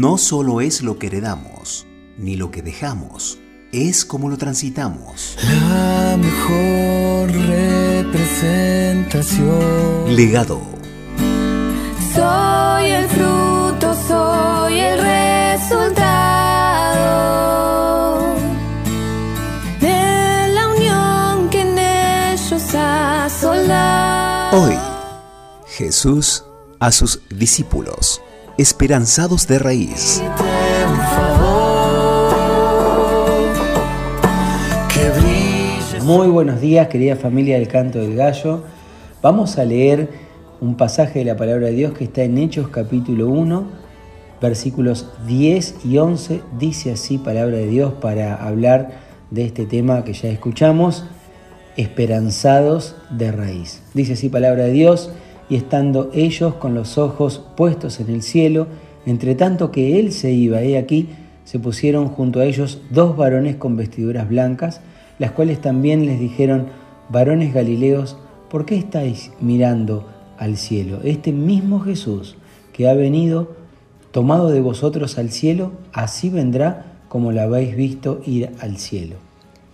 no solo es lo que heredamos, ni lo que dejamos, es como lo transitamos. La mejor representación. Legado. Soy el fruto, soy el resultado de la unión que en ellos ha soldado. Hoy, Jesús a sus discípulos, esperanzados de raíz. Muy buenos días, querida familia del Canto del Gallo. Vamos a leer un pasaje de la palabra de Dios que está en Hechos capítulo 1, versículos 10 y 11. Dice así palabra de Dios para hablar de este tema que ya escuchamos, esperanzados de raíz. Dice así palabra de Dios, y estando ellos con los ojos puestos en el cielo, entre tanto que él se iba, he aquí, se pusieron junto a ellos dos varones con vestiduras blancas, las cuales también les dijeron, varones galileos, ¿por qué estáis mirando al cielo? Este mismo Jesús que ha venido, tomado de vosotros al cielo, así vendrá como lo habéis visto ir al cielo.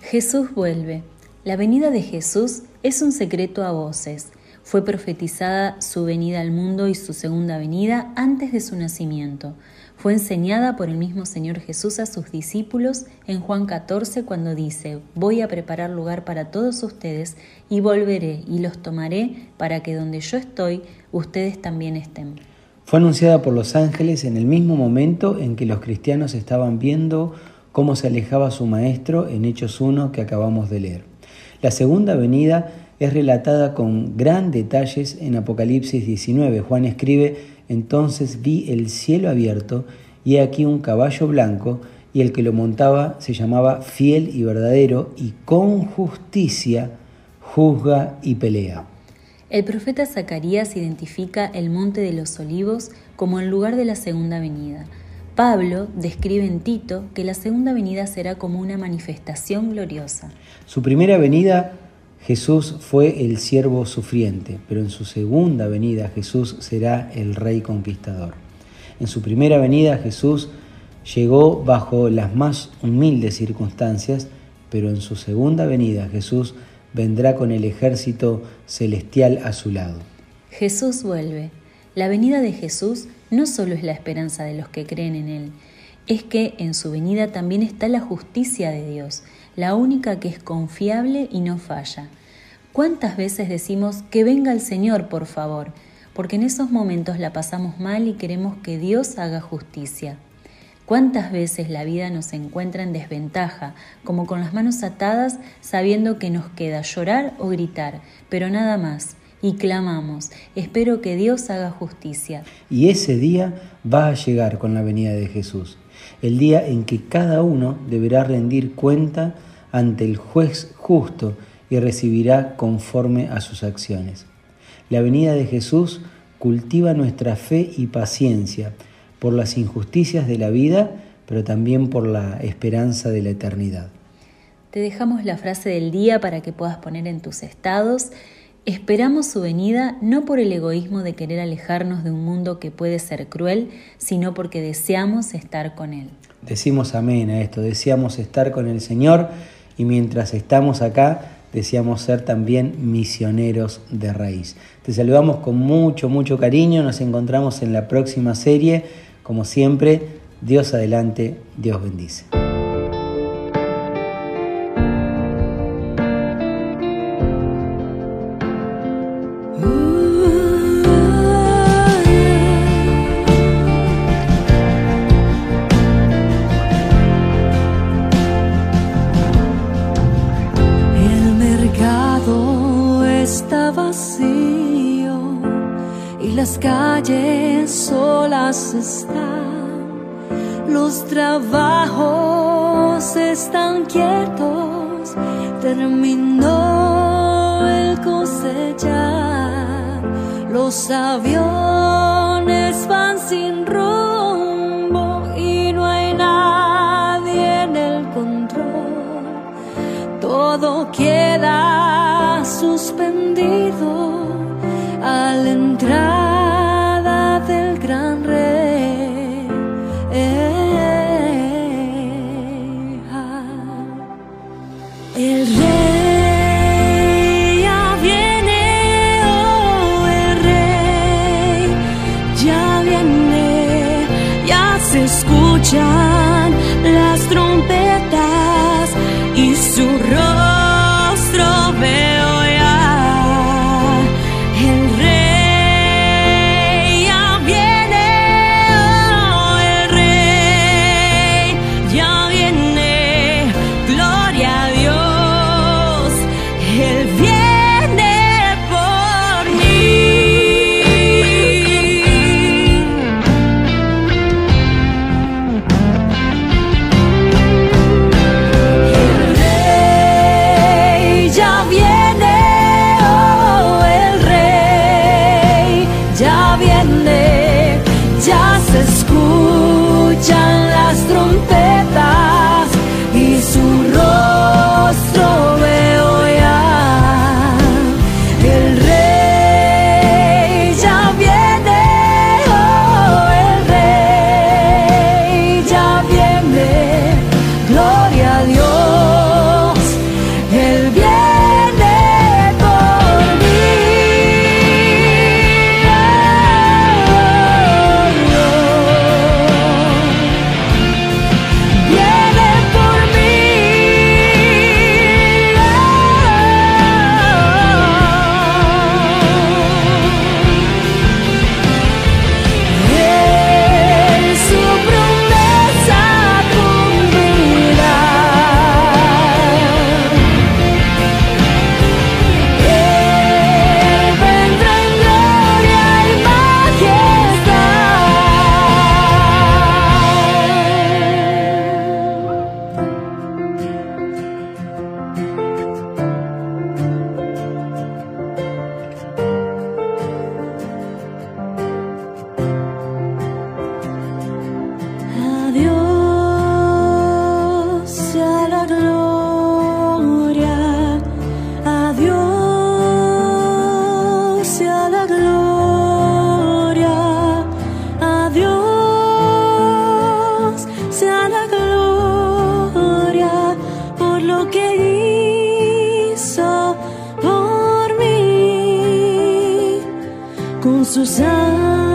Jesús vuelve. La venida de Jesús es un secreto a voces. Fue profetizada su venida al mundo y su segunda venida antes de su nacimiento. Fue enseñada por el mismo Señor Jesús a sus discípulos en Juan 14 cuando dice, voy a preparar lugar para todos ustedes y volveré y los tomaré para que donde yo estoy, ustedes también estén. Fue anunciada por los ángeles en el mismo momento en que los cristianos estaban viendo cómo se alejaba su maestro en Hechos 1 que acabamos de leer. La segunda venida es relatada con gran detalles en Apocalipsis 19. Juan escribe, entonces vi el cielo abierto y he aquí un caballo blanco y el que lo montaba se llamaba fiel y verdadero y con justicia juzga y pelea. El profeta Zacarías identifica el Monte de los Olivos como el lugar de la segunda venida. Pablo describe en Tito que la segunda venida será como una manifestación gloriosa. Su primera venida Jesús fue el siervo sufriente, pero en su segunda venida Jesús será el rey conquistador. En su primera venida Jesús llegó bajo las más humildes circunstancias, pero en su segunda venida Jesús vendrá con el ejército celestial a su lado. Jesús vuelve. La venida de Jesús no solo es la esperanza de los que creen en Él, es que en su venida también está la justicia de Dios, la única que es confiable y no falla. ¿Cuántas veces decimos que venga el Señor, por favor? Porque en esos momentos la pasamos mal y queremos que Dios haga justicia. ¿Cuántas veces la vida nos encuentra en desventaja, como con las manos atadas, sabiendo que nos queda llorar o gritar, pero nada más? Y clamamos, espero que Dios haga justicia. Y ese día va a llegar con la venida de Jesús, el día en que cada uno deberá rendir cuenta ante el juez justo y recibirá conforme a sus acciones. La venida de Jesús cultiva nuestra fe y paciencia por las injusticias de la vida, pero también por la esperanza de la eternidad. Te dejamos la frase del día para que puedas poner en tus estados. Esperamos su venida no por el egoísmo de querer alejarnos de un mundo que puede ser cruel, sino porque deseamos estar con Él. Decimos amén a esto, deseamos estar con el Señor y mientras estamos acá, deseamos ser también misioneros de raíz. Te saludamos con mucho, mucho cariño, nos encontramos en la próxima serie, como siempre, Dios adelante, Dios bendice. Las calles solas están. Los trabajos están quietos, terminó el cosechar. Los aviones van sin rumbo y no hay nadie en el control todo queda suspendido escuchan las trompetas. ya viene oh, el rey, ya viene, ya se escucha nossos.